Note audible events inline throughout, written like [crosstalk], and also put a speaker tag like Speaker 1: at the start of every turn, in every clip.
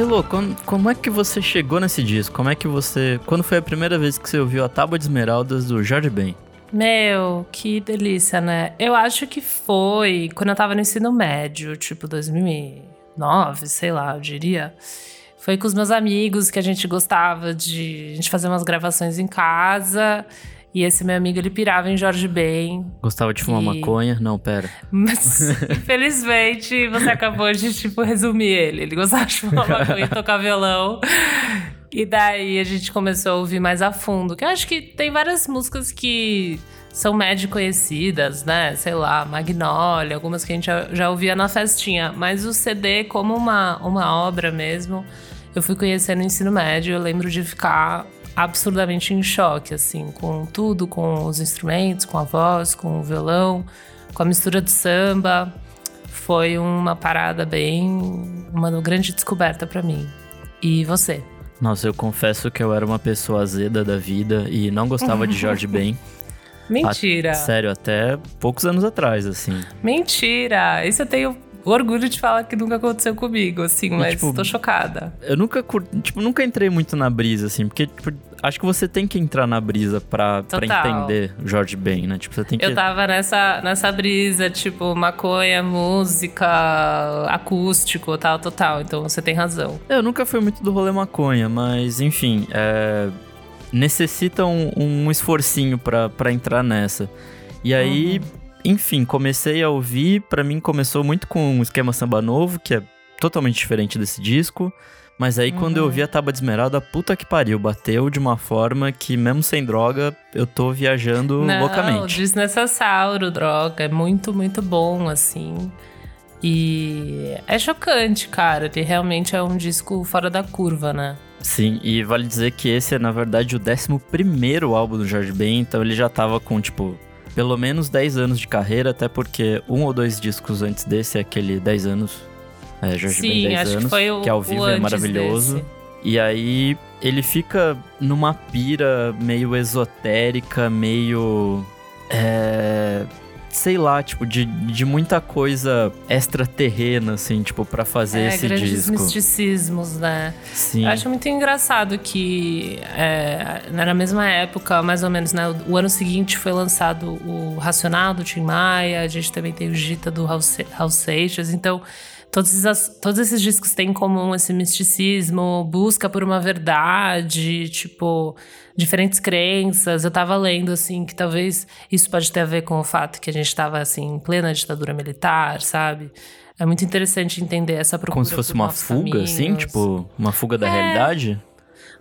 Speaker 1: Elô, como, como é que você chegou nesse disco? Como é que você. Quando foi a primeira vez que você ouviu a Tábua de Esmeraldas do Jorge Ben?
Speaker 2: Meu, que delícia, né? Eu acho que foi quando eu tava no ensino médio, tipo 2009, sei lá, eu diria. Foi com os meus amigos que a gente gostava de a gente fazer umas gravações em casa. E esse meu amigo, ele pirava em Jorge Ben.
Speaker 1: Gostava de fumar e... maconha? Não, pera.
Speaker 2: Mas, [laughs] infelizmente, você acabou de, tipo, resumir ele. Ele gostava de fumar maconha e tocar violão. E daí a gente começou a ouvir mais a fundo. Que eu acho que tem várias músicas que são médio conhecidas, né? Sei lá, Magnolia, algumas que a gente já, já ouvia na festinha. Mas o CD, como uma, uma obra mesmo, eu fui conhecendo no ensino médio. Eu lembro de ficar absurdamente em choque, assim, com tudo, com os instrumentos, com a voz, com o violão, com a mistura de samba. Foi uma parada bem. uma grande descoberta para mim. E você?
Speaker 1: Nossa, eu confesso que eu era uma pessoa azeda da vida e não gostava de Jorge [laughs] Ben.
Speaker 2: Mentira.
Speaker 1: A, sério, até poucos anos atrás, assim.
Speaker 2: Mentira! Isso eu tenho orgulho de falar que nunca aconteceu comigo, assim, mas tipo, tô chocada.
Speaker 1: Eu nunca, tipo, nunca entrei muito na brisa, assim, porque, tipo, acho que você tem que entrar na brisa pra, pra entender o Jorge Ben, né? Tipo, você tem que...
Speaker 2: Eu tava nessa, nessa brisa, tipo, maconha, música, acústico, tal, total. Então você tem razão.
Speaker 1: Eu nunca fui muito do rolê maconha, mas, enfim, é... necessita um, um esforcinho pra, pra entrar nessa. E aí... Uhum enfim, comecei a ouvir. Para mim, começou muito com um esquema samba novo, que é totalmente diferente desse disco. Mas aí, uhum. quando eu ouvi a Tábua de Esmeralda, puta que pariu, bateu de uma forma que, mesmo sem droga, eu tô viajando
Speaker 2: Não,
Speaker 1: loucamente.
Speaker 2: desnecessário droga. É muito, muito bom, assim. E é chocante, cara. Ele realmente é um disco fora da curva, né?
Speaker 1: Sim, e vale dizer que esse é, na verdade, o 11 álbum do Jorge Ben, então ele já tava com, tipo, pelo menos 10 anos de carreira, até porque um ou dois discos antes desse é aquele 10 anos. É, Jorge Sim, Ben 10
Speaker 2: acho
Speaker 1: anos,
Speaker 2: que, foi o,
Speaker 1: que ao vivo é maravilhoso.
Speaker 2: Desse.
Speaker 1: E aí ele fica numa pira meio esotérica, meio. É, sei lá, tipo, de, de muita coisa extraterrena, assim, tipo, para fazer é, esse grandes disco.
Speaker 2: misticismos, né?
Speaker 1: Sim.
Speaker 2: Eu acho muito engraçado que é, na mesma época, mais ou menos, né? O ano seguinte foi lançado o Racional do Tim Maia, a gente também tem o Gita do House Seixas, então todos esses, todos esses discos têm em comum esse misticismo, busca por uma verdade, tipo, diferentes crenças. Eu tava lendo, assim, que talvez isso pode ter a ver com o fato que a gente tava, assim, em plena ditadura militar, sabe? É muito interessante entender essa procura.
Speaker 1: Como se fosse uma fuga, assim? caminhos. assim? Tipo, uma fuga da é, realidade?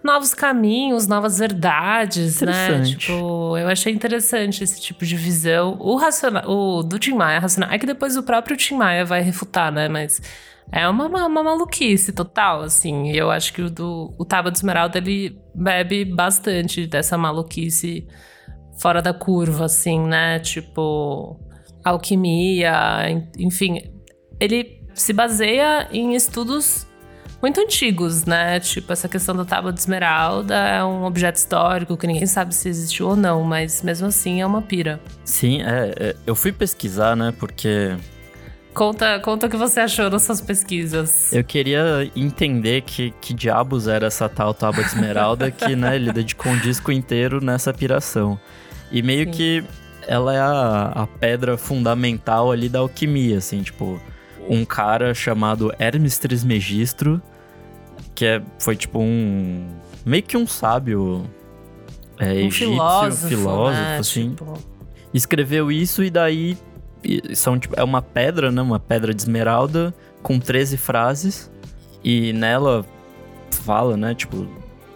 Speaker 2: Novos caminhos, novas verdades, né? Tipo, eu achei interessante esse tipo de visão. O racional, o do Tim Maia, racional, é que depois o próprio Tim Maia vai refutar, né? Mas é uma, uma, uma maluquice total, assim. Eu acho que o do o Tábua do Esmeralda, ele bebe bastante dessa maluquice fora da curva, assim, né? Tipo, alquimia, enfim. Ele se baseia em estudos muito antigos, né? Tipo, essa questão da tábua de esmeralda é um objeto histórico que ninguém sabe se existiu ou não, mas mesmo assim é uma pira.
Speaker 1: Sim, é, é eu fui pesquisar, né? Porque
Speaker 2: Conta, conta o que você achou das suas pesquisas.
Speaker 1: Eu queria entender que, que diabos era essa tal tábua de esmeralda [laughs] que, né, ele dedicou um disco inteiro nessa piração. E meio Sim. que ela é a, a pedra fundamental ali da alquimia, assim, tipo um cara chamado Hermes Trismegistro, que é, foi tipo um. meio que um sábio é, um egípcio, filósofo, filósofo né? assim. Tipo... Escreveu isso e daí são, tipo, é uma pedra, né? Uma pedra de esmeralda com 13 frases. E nela fala, né? Tipo,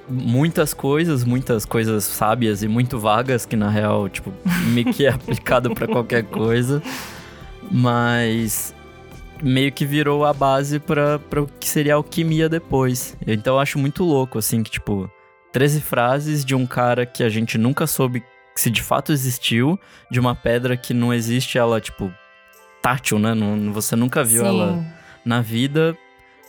Speaker 1: muitas coisas, muitas coisas sábias e muito vagas, que na real, tipo, meio que é [laughs] aplicado para qualquer coisa. Mas meio que virou a base para o que seria alquimia depois. Então eu acho muito louco, assim, que, tipo, 13 frases de um cara que a gente nunca soube se de fato existiu, de uma pedra que não existe ela, tipo, tátil, né? Não, você nunca viu Sim. ela na vida,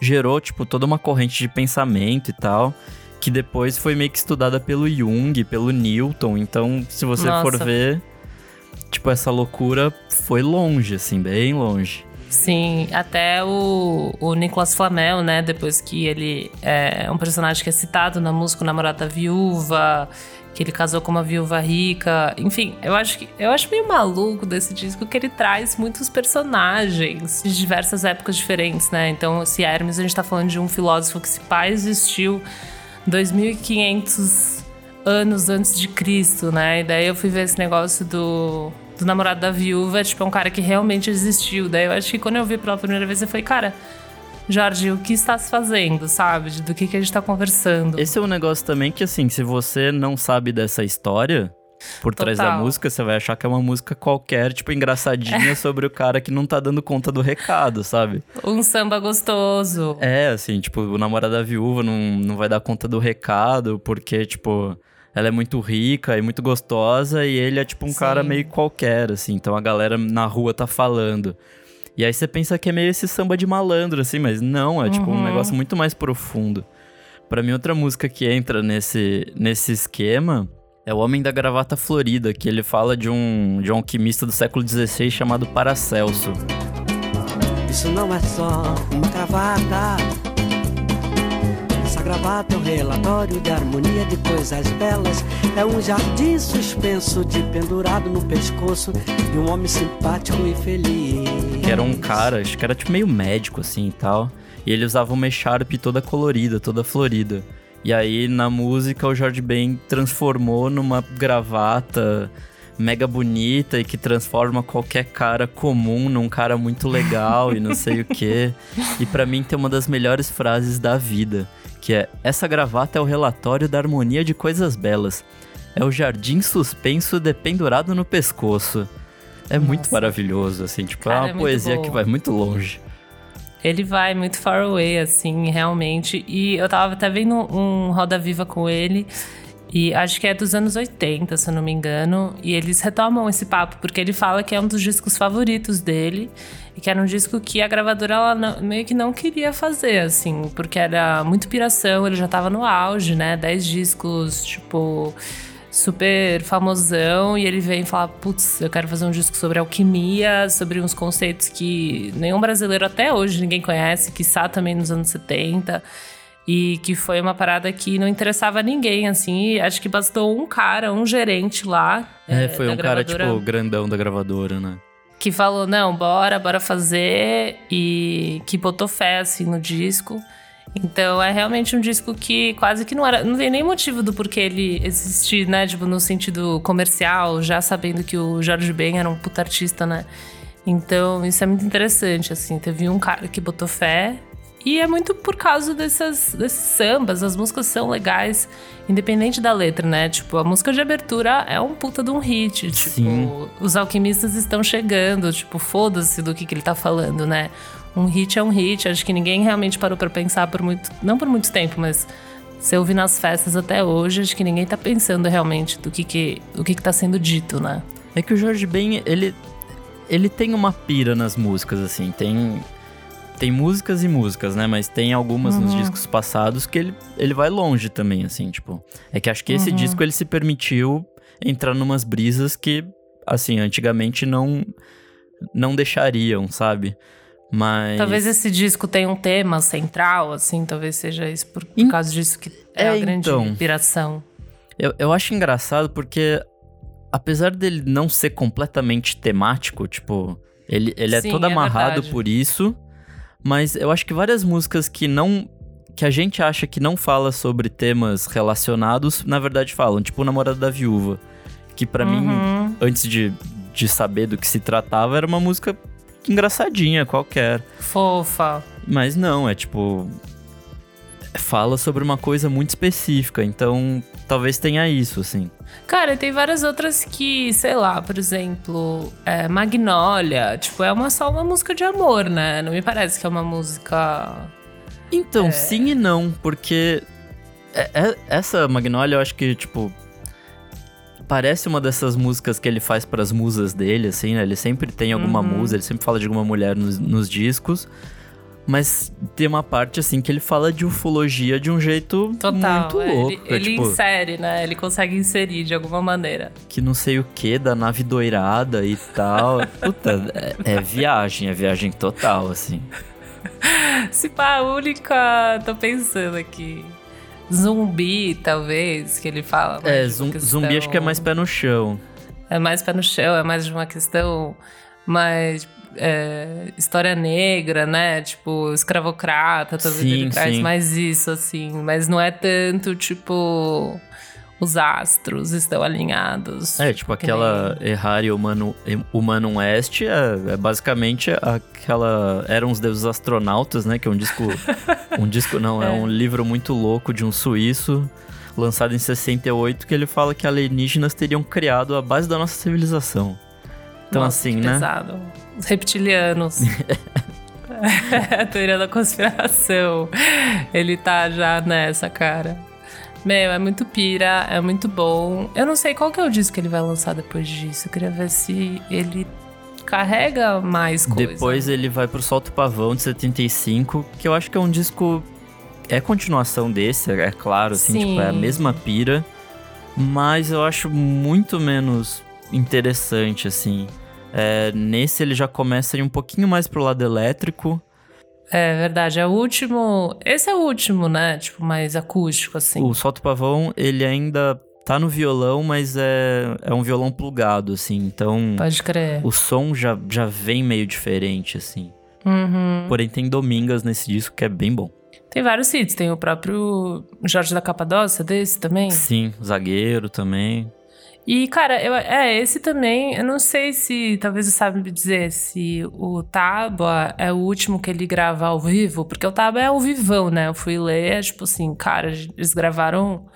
Speaker 1: gerou, tipo, toda uma corrente de pensamento e tal. Que depois foi meio que estudada pelo Jung, pelo Newton. Então, se você Nossa. for ver, tipo, essa loucura foi longe, assim, bem longe.
Speaker 2: Sim, até o, o Nicolas Flamel, né? Depois que ele é um personagem que é citado na música O Namorado da Viúva, que ele casou com uma viúva rica. Enfim, eu acho que eu acho meio maluco desse disco que ele traz muitos personagens de diversas épocas diferentes, né? Então, se Hermes, a gente tá falando de um filósofo que se pai existiu 2500 anos antes de Cristo, né? E daí eu fui ver esse negócio do do namorado da viúva, tipo, é um cara que realmente existiu. Daí eu acho que quando eu vi pela primeira vez, eu falei, cara, Jorge, o que está se fazendo, sabe? Do que, que a gente está conversando.
Speaker 1: Esse é um negócio também que, assim, se você não sabe dessa história, por Total. trás da música, você vai achar que é uma música qualquer, tipo, engraçadinha é. [laughs] sobre o cara que não tá dando conta do recado, sabe?
Speaker 2: Um samba gostoso.
Speaker 1: É, assim, tipo, o namorado da viúva não, não vai dar conta do recado, porque, tipo, ela é muito rica e muito gostosa e ele é tipo um Sim. cara meio qualquer, assim. Então a galera na rua tá falando. E aí você pensa que é meio esse samba de malandro, assim, mas não, é tipo um uhum. negócio muito mais profundo. Para mim, outra música que entra nesse, nesse esquema é O Homem da Gravata Florida, que ele fala de um, de um alquimista do século XVI chamado Paracelso. Isso não é só uma gravata gravata um relatório de harmonia de coisas belas. É um jardim suspenso de pendurado no pescoço de um homem simpático e feliz. Que era um cara, acho que era tipo meio médico assim e tal. E ele usava uma echarpe toda colorida, toda florida. E aí na música o George Ben transformou numa gravata mega bonita e que transforma qualquer cara comum num cara muito legal e não sei o que. [laughs] E para mim tem uma das melhores frases da vida, que é: Essa gravata é o relatório da harmonia de coisas belas. É o jardim suspenso dependurado no pescoço. É Nossa. muito maravilhoso, assim, tipo, Cara, é uma é poesia que vai muito longe.
Speaker 2: Ele vai muito far away, assim, realmente. E eu tava até vendo um Roda Viva com ele. E acho que é dos anos 80, se eu não me engano. E eles retomam esse papo, porque ele fala que é um dos discos favoritos dele. E que era um disco que a gravadora ela não, meio que não queria fazer, assim, porque era muito piração, ele já tava no auge, né? Dez discos, tipo, super famosão. E ele vem falar: putz, eu quero fazer um disco sobre alquimia, sobre uns conceitos que nenhum brasileiro até hoje ninguém conhece, que também nos anos 70. E que foi uma parada que não interessava a ninguém, assim. E acho que bastou um cara, um gerente lá.
Speaker 1: É, é foi um gravadora, cara, tipo, grandão da gravadora, né?
Speaker 2: Que falou, não, bora, bora fazer. E que botou fé, assim, no disco. Então é realmente um disco que quase que não era. Não tem nem motivo do porquê ele existir, né? Tipo, no sentido comercial, já sabendo que o Jorge Ben era um puta artista, né? Então, isso é muito interessante, assim. Teve um cara que botou fé e é muito por causa dessas, desses sambas, as músicas são legais, independente da letra, né? Tipo, a música de abertura é um puta de um hit. Tipo, Sim. os alquimistas estão chegando, tipo, foda-se do que, que ele tá falando, né? Um hit é um hit, acho que ninguém realmente parou para pensar por muito. Não por muito tempo, mas se eu ouvir nas festas até hoje, acho que ninguém tá pensando realmente do que, que, do que, que tá sendo dito, né?
Speaker 1: É que o Jorge Ben, ele. Ele tem uma pira nas músicas, assim. Tem tem músicas e músicas, né? Mas tem algumas uhum. nos discos passados que ele, ele vai longe também, assim, tipo. É que acho que esse uhum. disco ele se permitiu entrar numas brisas que, assim, antigamente não não deixariam, sabe? Mas.
Speaker 2: Talvez esse disco tenha um tema central, assim, talvez seja isso por, por In... causa disso que é, é a grande então, inspiração.
Speaker 1: Eu, eu acho engraçado porque, apesar dele não ser completamente temático, tipo, ele, ele é Sim, todo é amarrado é por isso. Mas eu acho que várias músicas que não. que a gente acha que não fala sobre temas relacionados, na verdade falam. Tipo o Namorado da Viúva. Que para uhum. mim, antes de, de saber do que se tratava, era uma música engraçadinha, qualquer.
Speaker 2: Fofa.
Speaker 1: Mas não, é tipo. Fala sobre uma coisa muito específica, então talvez tenha isso, assim.
Speaker 2: Cara, tem várias outras que, sei lá, por exemplo, é, Magnólia, tipo, é uma, só uma música de amor, né? Não me parece que é uma música.
Speaker 1: Então, é... sim e não, porque é, é, essa Magnólia eu acho que, tipo, parece uma dessas músicas que ele faz para as musas dele, assim, né? Ele sempre tem alguma uhum. musa, ele sempre fala de alguma mulher nos, nos discos. Mas tem uma parte, assim, que ele fala de ufologia de um jeito Total, muito é, louco.
Speaker 2: Ele, ele tipo, insere, né? Ele consegue inserir de alguma maneira.
Speaker 1: Que não sei o que, da nave doirada e tal. [laughs] Puta, é, é viagem, é viagem total, assim. [laughs]
Speaker 2: Se pá, a única. Tô pensando aqui. Zumbi, talvez, que ele fala.
Speaker 1: É, zum, questão... zumbi acho que é mais pé no chão.
Speaker 2: É mais pé no chão, é mais de uma questão mais é, história negra, né? Tipo, escravocrata, talvez sim, ele traz sim. mais isso, assim. Mas não é tanto, tipo os astros estão alinhados.
Speaker 1: É, tipo aquela nem... Erraria Humano, Humano Oeste é, é, basicamente aquela... Eram os deuses astronautas, né? Que é um disco... [laughs] um disco não, é. é um livro muito louco de um suíço lançado em 68 que ele fala que alienígenas teriam criado a base da nossa civilização. Então Nossa, assim, né?
Speaker 2: Pesado. Os reptilianos. [laughs] a teoria da conspiração. Ele tá já nessa, cara. Meu, é muito pira, é muito bom. Eu não sei qual que é o disco que ele vai lançar depois disso. Eu queria ver se ele carrega mais coisa.
Speaker 1: Depois ele vai pro Solto Pavão de 75, que eu acho que é um disco. É continuação desse, é claro, assim, Sim. tipo, é a mesma pira. Mas eu acho muito menos interessante, assim. É, nesse ele já começa a ir um pouquinho mais pro lado elétrico.
Speaker 2: É verdade, é o último. Esse é o último, né? Tipo, mais acústico, assim.
Speaker 1: O Solto Pavão, ele ainda tá no violão, mas é, é um violão plugado, assim. Então.
Speaker 2: Pode crer.
Speaker 1: O som já, já vem meio diferente, assim.
Speaker 2: Uhum.
Speaker 1: Porém, tem Domingas nesse disco que é bem bom.
Speaker 2: Tem vários hits, tem o próprio Jorge da Capadócia desse também?
Speaker 1: Sim, Zagueiro também.
Speaker 2: E, cara, eu, é, esse também, eu não sei se, talvez você sabe me dizer se o Tábua é o último que ele grava ao vivo, porque o Tábua é ao vivão, né? Eu fui ler, tipo assim, cara, eles gravaram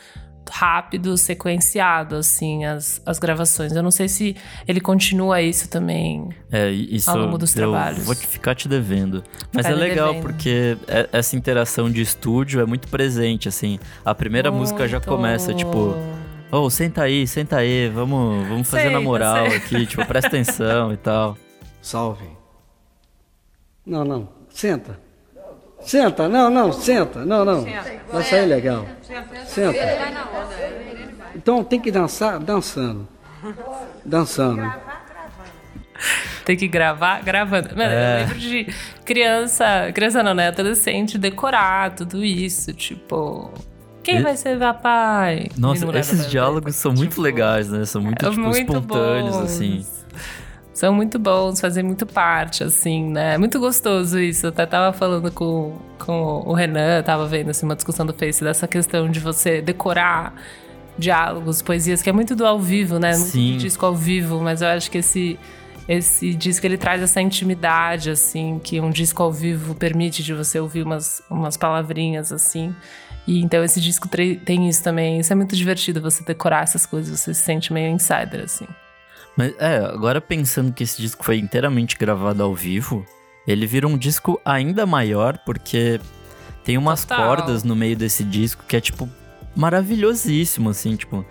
Speaker 2: rápido, sequenciado, assim, as, as gravações. Eu não sei se ele continua isso também
Speaker 1: é, isso
Speaker 2: ao longo dos
Speaker 1: eu
Speaker 2: trabalhos.
Speaker 1: Vou ficar te devendo. Mas é legal devendo. porque é, essa interação de estúdio é muito presente, assim. A primeira muito. música já começa, tipo oh, senta aí, senta aí, vamos, vamos fazer senta, na moral senta. aqui, tipo, presta atenção e tal.
Speaker 3: Salve. Não, não, senta. Senta, não, não, senta, não, não. Vai sair legal. Senta. Então tem que dançar dançando. Dançando.
Speaker 2: Tem que gravar gravando. Mano, é. eu lembro de criança, criança não, né? Adolescente decorar tudo isso, tipo. Quem e... vai ser papai?
Speaker 1: Nossa, esses diálogos são muito tipo, legais, né? São muito, é tipo, muito espontâneos, bons. assim.
Speaker 2: São muito bons, fazem muito parte, assim, né? É muito gostoso isso. Eu até tava falando com, com o Renan, tava vendo assim, uma discussão do Face dessa questão de você decorar diálogos, poesias, que é muito do ao vivo, né? Muito Sim. disco ao vivo, mas eu acho que esse esse disco ele traz essa intimidade assim que um disco ao vivo permite de você ouvir umas, umas palavrinhas assim e então esse disco tem isso também. Isso é muito divertido você decorar essas coisas, você se sente meio insider, assim.
Speaker 1: Mas é, agora pensando que esse disco foi inteiramente gravado ao vivo, ele vira um disco ainda maior, porque tem umas Total. cordas no meio desse disco que é, tipo, maravilhosíssimo, assim, tipo.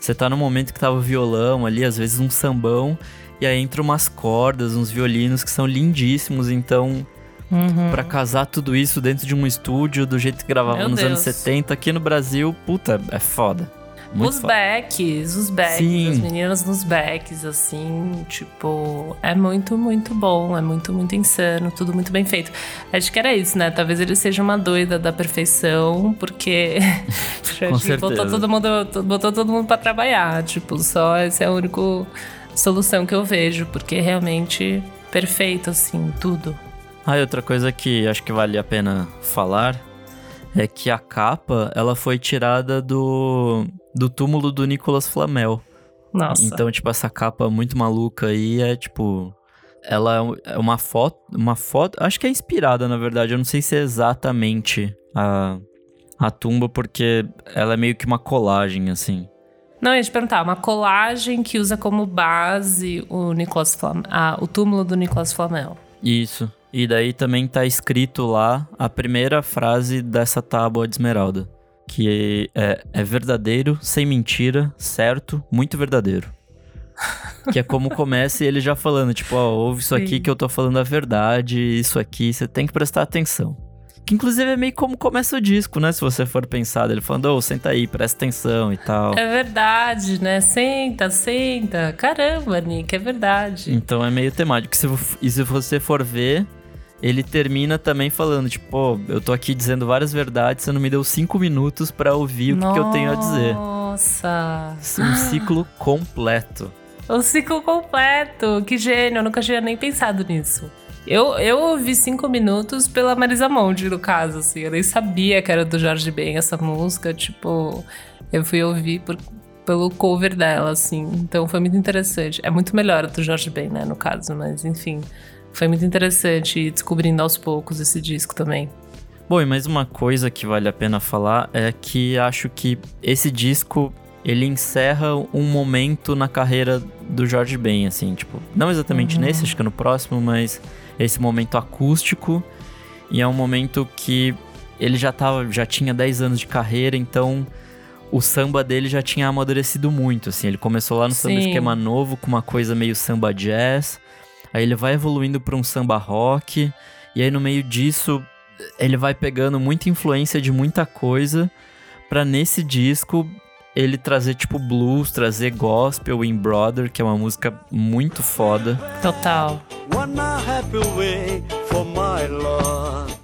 Speaker 1: Você tá no momento que tava o violão ali, às vezes um sambão, e aí entra umas cordas, uns violinos que são lindíssimos, então
Speaker 2: Uhum.
Speaker 1: para casar tudo isso dentro de um estúdio do jeito que gravava Meu nos Deus. anos 70 aqui no Brasil, puta, é foda. Muito
Speaker 2: os
Speaker 1: foda.
Speaker 2: backs, os backs, Sim. as meninas nos backs, assim, tipo, é muito, muito bom, é muito, muito insano, tudo muito bem feito. Acho que era isso, né? Talvez ele seja uma doida da perfeição, porque [laughs] [laughs] botou todo mundo, botou todo mundo para trabalhar, tipo, só essa é a única solução que eu vejo, porque realmente perfeito, assim, tudo.
Speaker 1: Ah, e outra coisa que acho que vale a pena falar é que a capa, ela foi tirada do, do túmulo do Nicolas Flamel.
Speaker 2: Nossa.
Speaker 1: Então, tipo, essa capa muito maluca aí é, tipo... Ela é uma foto, uma foto... Acho que é inspirada, na verdade. Eu não sei se é exatamente a, a tumba, porque ela é meio que uma colagem, assim.
Speaker 2: Não, eu ia te perguntar, uma colagem que usa como base o Nicolas Flamel, ah, o túmulo do Nicolas Flamel.
Speaker 1: Isso. E daí também tá escrito lá a primeira frase dessa tábua de esmeralda. Que é, é verdadeiro, sem mentira, certo, muito verdadeiro. Que é como começa ele já falando, tipo, ó, ouve isso
Speaker 2: Sim.
Speaker 1: aqui que eu tô falando a verdade, isso aqui, você tem que prestar atenção. Que inclusive é meio como começa o disco, né? Se você for pensar, ele falando, ô, senta aí, presta atenção e tal.
Speaker 2: É verdade, né? Senta, senta. Caramba, Nick, é verdade.
Speaker 1: Então é meio temático. E se você for ver, ele termina também falando, tipo, pô, eu tô aqui dizendo várias verdades, você não me deu cinco minutos pra ouvir o que, que eu tenho a dizer.
Speaker 2: Nossa.
Speaker 1: Um ciclo completo.
Speaker 2: O ciclo completo. Que gênio, eu nunca tinha nem pensado nisso. Eu, eu ouvi cinco minutos pela Marisa Monte, no caso, assim. Eu nem sabia que era do Jorge Ben essa música. Tipo, eu fui ouvir por- pelo cover dela, assim. Então foi muito interessante. É muito melhor a do Jorge Ben, né, no caso, mas enfim. Foi muito interessante ir descobrindo aos poucos esse disco também.
Speaker 1: Bom, e mais uma coisa que vale a pena falar é que acho que esse disco ele encerra um momento na carreira do Jorge Ben, assim, tipo, não exatamente nesse, acho que é no próximo, mas esse momento acústico e é um momento que ele já tava, já tinha 10 anos de carreira, então o samba dele já tinha amadurecido muito, assim, ele começou lá no samba
Speaker 2: Sim.
Speaker 1: esquema novo com uma coisa meio samba jazz, aí ele vai evoluindo para um samba rock, e aí no meio disso ele vai pegando muita influência de muita coisa pra nesse disco ele trazer tipo blues, trazer gospel em Brother, que é uma música muito foda.
Speaker 2: Total.
Speaker 4: One happy way for my love.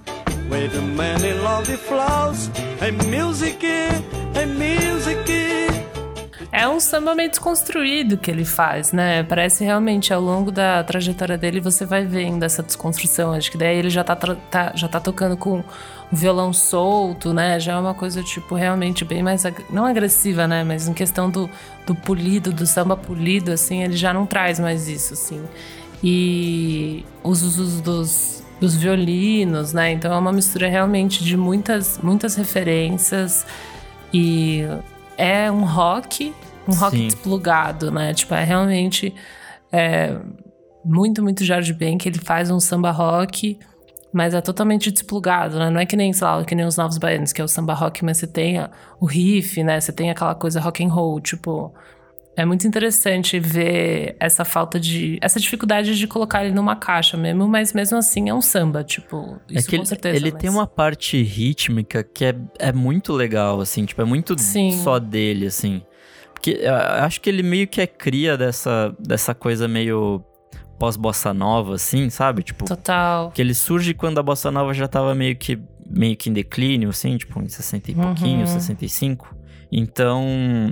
Speaker 4: With many lovely flowers and music, and music.
Speaker 2: É um samba meio desconstruído que ele faz, né? Parece realmente ao longo da trajetória dele você vai vendo essa desconstrução. Acho que daí ele já tá, tá- já tá tocando com o violão solto, né? Já é uma coisa, tipo, realmente bem mais. Não agressiva, né? Mas em questão do, do polido, do samba polido, assim, ele já não traz mais isso, assim. E os usos dos, dos violinos, né? Então é uma mistura realmente de muitas, muitas referências. E é um rock, um rock
Speaker 1: Sim.
Speaker 2: desplugado, né? Tipo, é realmente é, muito, muito Jorge Ben, que ele faz um samba rock, mas é totalmente desplugado, né? Não é que nem, sei lá, que nem os Novos Baianos, que é o samba rock, mas você tem o riff, né? Você tem aquela coisa rock and roll, tipo... É muito interessante ver essa falta de... Essa dificuldade de colocar ele numa caixa mesmo, mas mesmo assim é um samba, tipo... Isso
Speaker 1: é que
Speaker 2: com
Speaker 1: ele,
Speaker 2: certeza.
Speaker 1: ele
Speaker 2: mas-
Speaker 1: tem uma parte rítmica que é, é muito legal, assim, tipo, é muito
Speaker 2: Sim.
Speaker 1: só dele, assim. Porque eu acho que ele meio que é cria dessa, dessa coisa meio pós-bossa nova, assim, sabe? Tipo,
Speaker 2: Total.
Speaker 1: que ele surge quando a bossa nova já tava meio que, meio que em declínio, assim, tipo, em 60 e pouquinho,
Speaker 2: Uhum.
Speaker 1: 65. Então,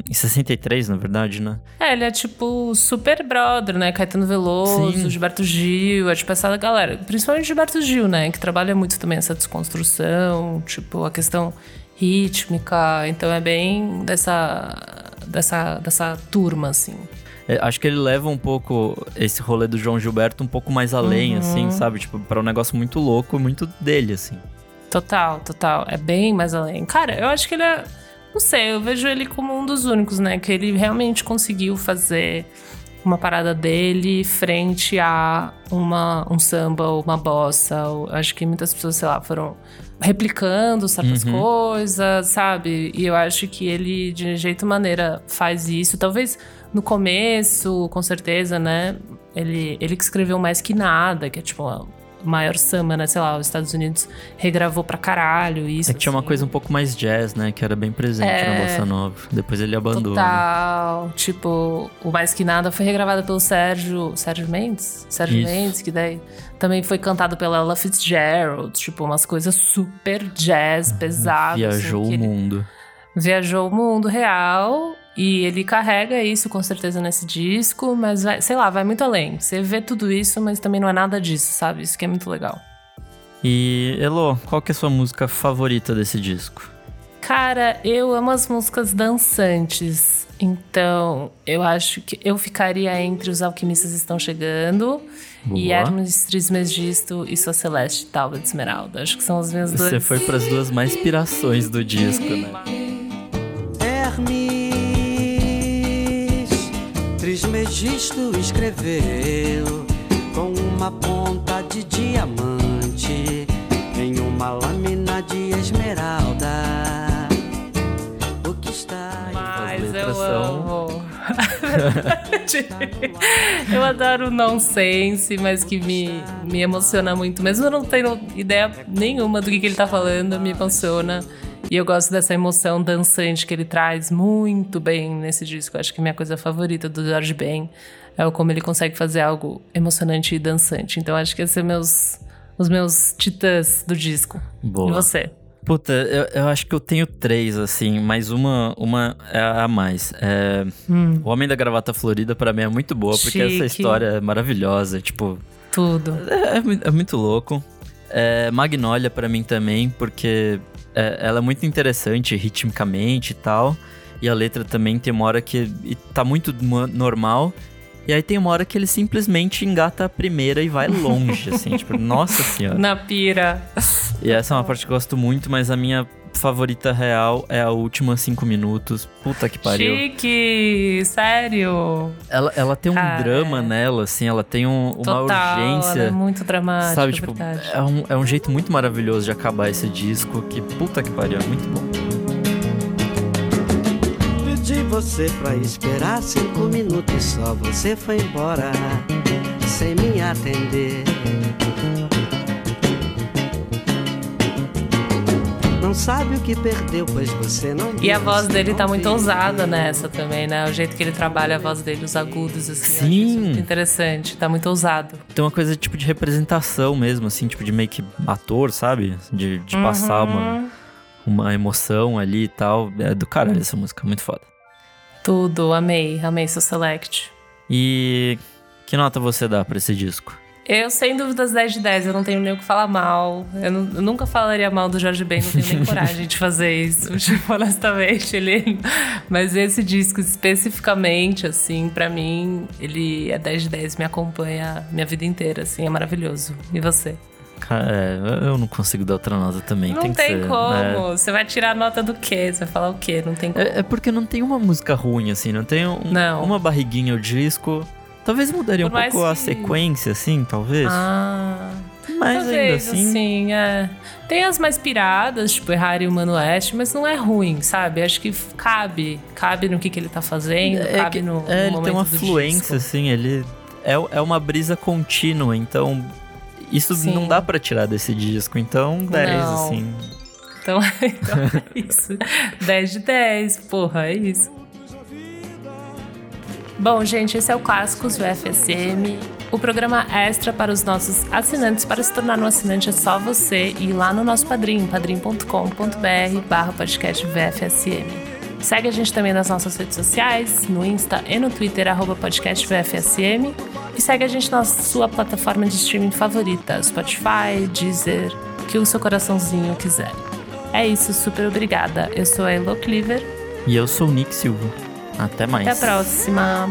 Speaker 1: em 63, na verdade, né?
Speaker 2: É, ele é tipo super brother, né? Caetano Veloso,
Speaker 1: Sim.
Speaker 2: Gilberto Gil, é tipo essa galera. Principalmente Gilberto Gil, né? Que trabalha muito também essa desconstrução, tipo, a questão rítmica. Então é bem dessa, dessa, dessa turma, assim.
Speaker 1: É, acho que ele leva um pouco esse rolê do João Gilberto um pouco mais além,
Speaker 2: Uhum.
Speaker 1: assim, sabe? Tipo, para um negócio muito louco, muito dele, assim.
Speaker 2: Total, total. É bem mais além. Cara, eu acho que ele é. Não sei, eu vejo ele como um dos únicos, né? Que ele realmente conseguiu fazer uma parada dele frente a uma, um samba ou uma bossa. ou- acho que muitas pessoas, sei lá, foram replicando certas
Speaker 1: Uhum.
Speaker 2: coisas, sabe? E eu acho que ele, de jeito maneira, faz isso. Talvez no começo, com certeza, né? Ele, ele que escreveu mais que nada, que é tipo maior samba, né? Sei lá, os Estados Unidos regravou pra caralho isso.
Speaker 1: É que tinha uma
Speaker 2: assim.
Speaker 1: coisa um pouco mais jazz, né? Que era bem presente
Speaker 2: É.
Speaker 1: na Bossa Nova. Depois ele abandona.
Speaker 2: Total. Tipo, o Mais Que Nada foi regravado pelo Sérgio. Sérgio Mendes? Sérgio
Speaker 1: Isso.
Speaker 2: Mendes, que daí também foi cantado pela Ella Fitzgerald. Tipo, umas coisas super jazz, pesadas.
Speaker 1: Viajou
Speaker 2: assim,
Speaker 1: o
Speaker 2: ele
Speaker 1: mundo.
Speaker 2: Viajou o mundo real. E ele carrega isso com certeza nesse disco, mas vai, sei lá, vai muito além. Você vê tudo isso, mas também não é nada disso, sabe? Isso que é muito legal.
Speaker 1: E, Elo, qual que é a sua música favorita desse disco?
Speaker 2: Cara, eu amo as músicas dançantes. Então, eu acho que eu ficaria entre Os Alquimistas Estão Chegando e
Speaker 1: Boa.
Speaker 2: Hermes Trismegisto e Sua Celeste Talva de Esmeralda. Acho que são as minhas duas.
Speaker 1: Você foi pras duas mais inspirações do disco, né?
Speaker 4: Trismegisto escreveu com uma ponta de diamante em uma lâmina de esmeralda. O que está em
Speaker 2: Mas
Speaker 1: letras
Speaker 2: eu amo. [laughs] eu adoro nonsense, mas que me, me emociona muito. Mesmo eu não tendo ideia nenhuma do que, que ele tá falando, me emociona. E eu gosto dessa emoção dançante que ele traz muito bem nesse disco. Acho que minha coisa favorita do George Ben é como ele consegue fazer algo emocionante e dançante. Então acho que esses são meus, os meus titãs do disco.
Speaker 1: Boa.
Speaker 2: E você?
Speaker 1: Puta, eu, eu acho que eu tenho três, assim, mas uma, uma é a mais. É,
Speaker 2: Hum.
Speaker 1: O Homem da Gravata Florida, pra mim, é muito boa, porque essa
Speaker 2: Chique.
Speaker 1: história é maravilhosa. Tipo,
Speaker 2: Tudo.
Speaker 1: é, é é muito louco. É, Magnolia, pra mim, também, porque é, ela é muito interessante ritmicamente e tal. E a letra também tem uma hora que tá muito normal. E aí tem uma hora que ele simplesmente engata a primeira e vai longe, assim, [laughs] tipo, nossa senhora.
Speaker 2: Na pira.
Speaker 1: E essa é uma parte que eu gosto muito, mas a minha favorita real é a última cinco minutos. Puta que pariu.
Speaker 2: Chique, sério.
Speaker 1: Ela, ela tem um
Speaker 2: Cara,
Speaker 1: drama
Speaker 2: é.
Speaker 1: nela, assim, ela tem um- uma
Speaker 2: Total,
Speaker 1: urgência.
Speaker 2: ela é muito dramática,
Speaker 1: Sabe,
Speaker 2: é
Speaker 1: tipo,
Speaker 2: verdade.
Speaker 1: é um, é um jeito muito maravilhoso de acabar esse disco. Que puta que pariu, é muito bom.
Speaker 4: Pedi você pra esperar cinco minutos só você foi embora sem me atender. Não sabe o que perdeu, pois você não
Speaker 2: E a voz dele tá muito ousada nessa também, né? O jeito que ele trabalha a voz dele, os agudos, assim.
Speaker 1: Sim.
Speaker 2: muito interessante. Tá muito ousado.
Speaker 1: Tem uma coisa tipo de representação mesmo, assim, tipo de meio que ator, sabe? De, de passar uma,
Speaker 2: Uhum.
Speaker 1: uma emoção ali e tal. É do caralho essa música, muito foda.
Speaker 2: Tudo, amei, amei seu select.
Speaker 1: E que nota você dá pra esse disco?
Speaker 2: Eu, sem dúvidas, 10 de 10. Eu não tenho nem o que falar mal. Eu, não- eu nunca falaria mal do Jorge Ben, não tenho nem coragem de fazer isso. [laughs] Tipo, honestamente, ele. [laughs] Mas esse disco especificamente, assim, pra mim, ele é 10 de 10, me acompanha minha vida inteira, assim, é maravilhoso. E você?
Speaker 1: É, eu não consigo dar outra nota também.
Speaker 2: Não
Speaker 1: tem,
Speaker 2: tem,
Speaker 1: ser,
Speaker 2: como.
Speaker 1: né?
Speaker 2: Você vai tirar a nota do quê? Você vai falar o quê? Não tem como.
Speaker 1: É, é porque não tem uma música ruim, assim, não tem um-
Speaker 2: Não.
Speaker 1: uma barriguinha o disco. Talvez mudaria um
Speaker 2: Por mais
Speaker 1: pouco a
Speaker 2: que-
Speaker 1: sequência, assim, talvez.
Speaker 2: Ah.
Speaker 1: mas ainda
Speaker 2: Talvez,
Speaker 1: assim.
Speaker 2: assim, é. Tem as mais piradas, tipo Errar e o Mano Oeste, mas não é ruim, sabe? Acho que cabe. Cabe no que, que ele tá fazendo,
Speaker 1: É
Speaker 2: cabe no, no
Speaker 1: é, ele tem uma fluência,
Speaker 2: disco.
Speaker 1: assim, ele. É, é uma brisa contínua, então. Isso
Speaker 2: Sim.
Speaker 1: não dá pra tirar desse disco, então 10,
Speaker 2: Não.
Speaker 1: assim.
Speaker 2: Então, [laughs] então é isso. 10 de 10, porra, é isso. Bom, gente, esse é o Clássicos do FSM. O programa extra para os nossos assinantes. Para se tornar um assinante é só você ir lá no nosso padrinho, padrim.com.br barra podcast VFSM. Segue a gente também nas nossas redes sociais, no Insta e no Twitter, arroba podcast VFSM. E segue a gente na sua plataforma de streaming favorita, Spotify, Deezer, que o seu coraçãozinho quiser. É isso, super obrigada. Eu sou a Elo Cleaver.
Speaker 1: E eu sou o Nick Silva. Até mais.
Speaker 2: Até a próxima.